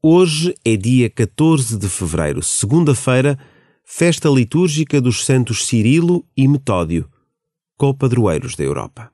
Hoje é dia 14 de fevereiro, segunda-feira, festa litúrgica dos santos Cirilo e Metódio, co-padroeiros da Europa.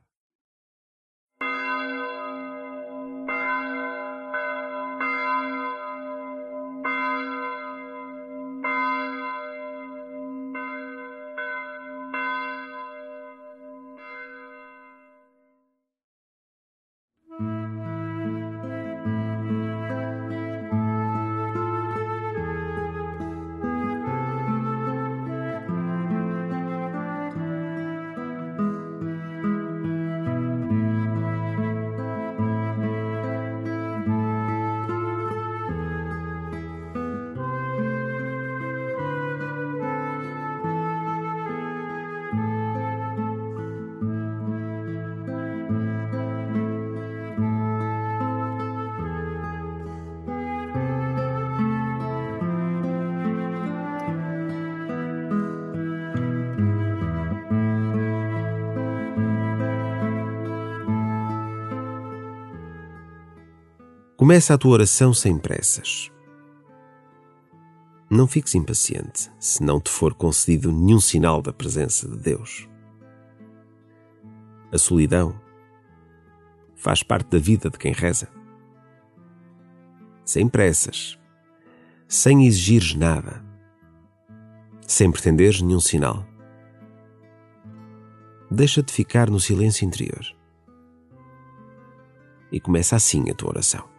Começa a tua oração sem pressas. Não fiques impaciente se não te for concedido nenhum sinal da presença de Deus. A solidão faz parte da vida de quem reza. Sem pressas, sem exigires nada, sem pretenderes nenhum sinal. Deixa-te ficar no silêncio interior. E começa assim a tua oração.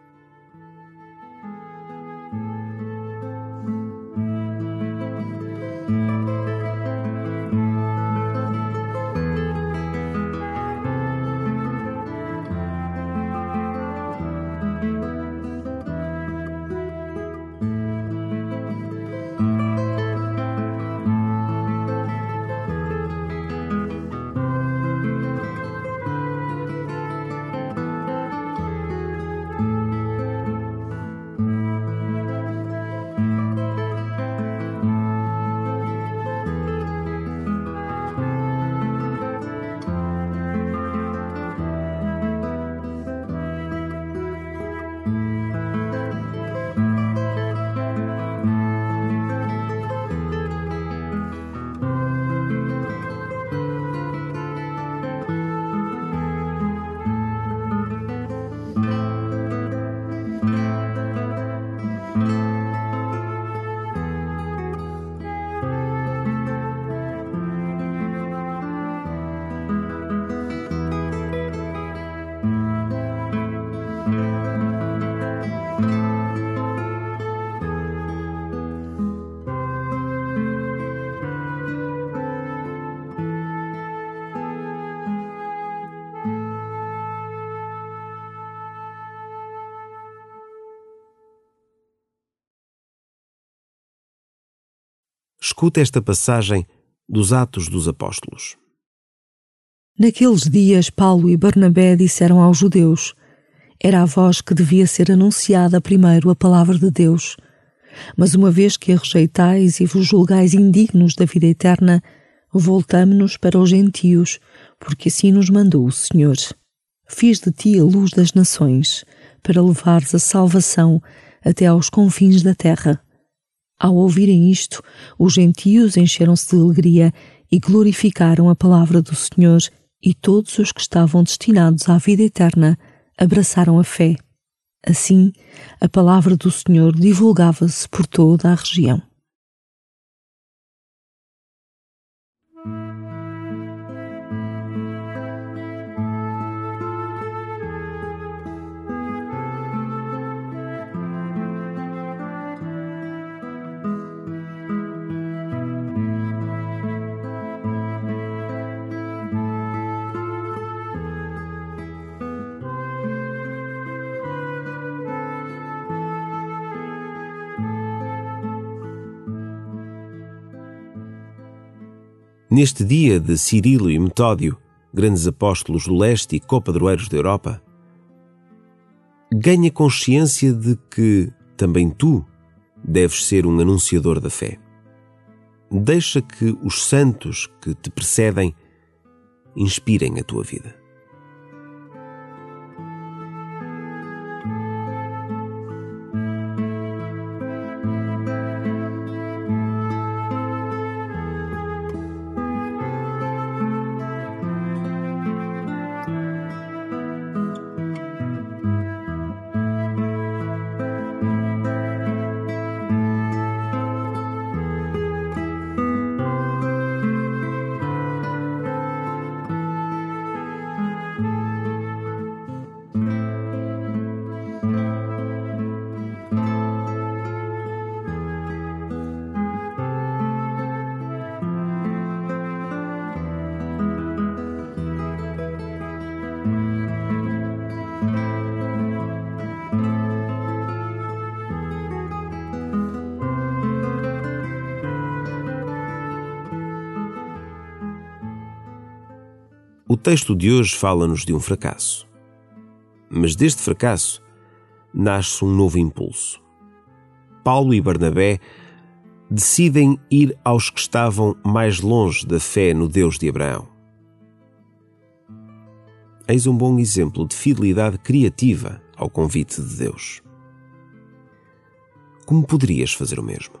Escuta esta passagem dos Atos dos Apóstolos. Naqueles dias, Paulo e Barnabé disseram aos judeus: Era a vós que devia ser anunciada primeiro a palavra de Deus. Mas uma vez que a rejeitais e vos julgais indignos da vida eterna, voltamo-nos para os gentios, porque assim nos mandou o Senhor. Fiz de ti a luz das nações, para levares a salvação até aos confins da terra. Ao ouvirem isto, os gentios encheram-se de alegria e glorificaram a palavra do Senhor, e todos os que estavam destinados à vida eterna abraçaram a fé. Assim, a palavra do Senhor divulgava-se por toda a região. Neste dia de Cirilo e Metódio, grandes apóstolos do leste e copadroeiros da Europa, ganha consciência de que também tu deves ser um anunciador da fé. Deixa que os santos que te precedem inspirem a tua vida. O texto de hoje fala-nos de um fracasso. Mas deste fracasso nasce um novo impulso. Paulo e Barnabé decidem ir aos que estavam mais longe da fé no Deus de Abraão. Eis um bom exemplo de fidelidade criativa ao convite de Deus. Como poderias fazer o mesmo?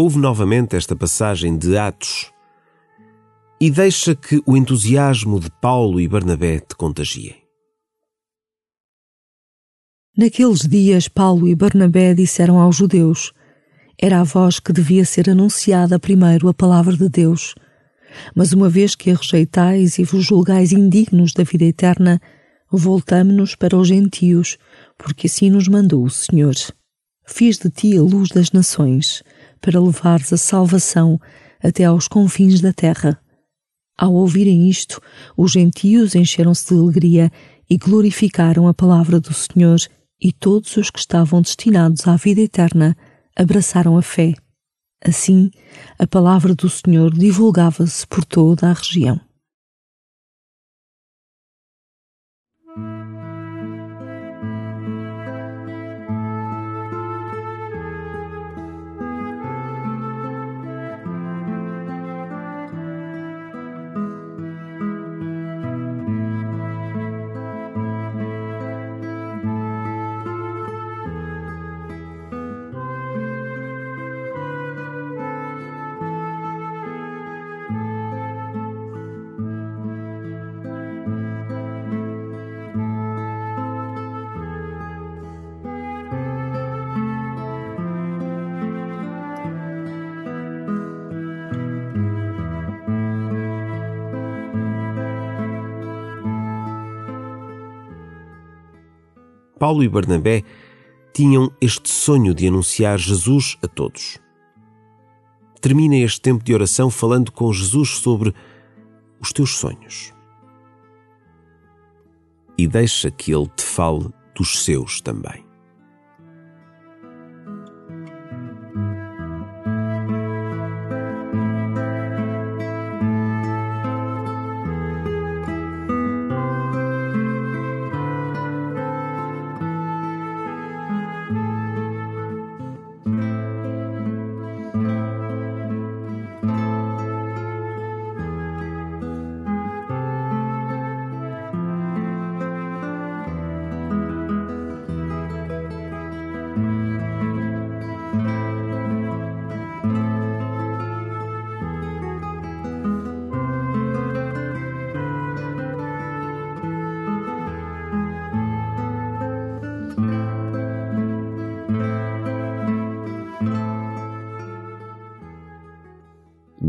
Ouve novamente esta passagem de Atos e deixa que o entusiasmo de Paulo e Barnabé te contagiem. Naqueles dias, Paulo e Barnabé disseram aos judeus: Era a vós que devia ser anunciada primeiro a palavra de Deus. Mas uma vez que a rejeitais e vos julgais indignos da vida eterna, voltamo-nos para os gentios, porque assim nos mandou o Senhor. Fiz de ti a luz das nações para levares a salvação até aos confins da terra. Ao ouvirem isto, os gentios encheram-se de alegria e glorificaram a palavra do Senhor, e todos os que estavam destinados à vida eterna abraçaram a fé. Assim, a palavra do Senhor divulgava-se por toda a região. Paulo e Barnabé tinham este sonho de anunciar Jesus a todos. Termina este tempo de oração falando com Jesus sobre os teus sonhos. E deixa que Ele te fale dos seus também.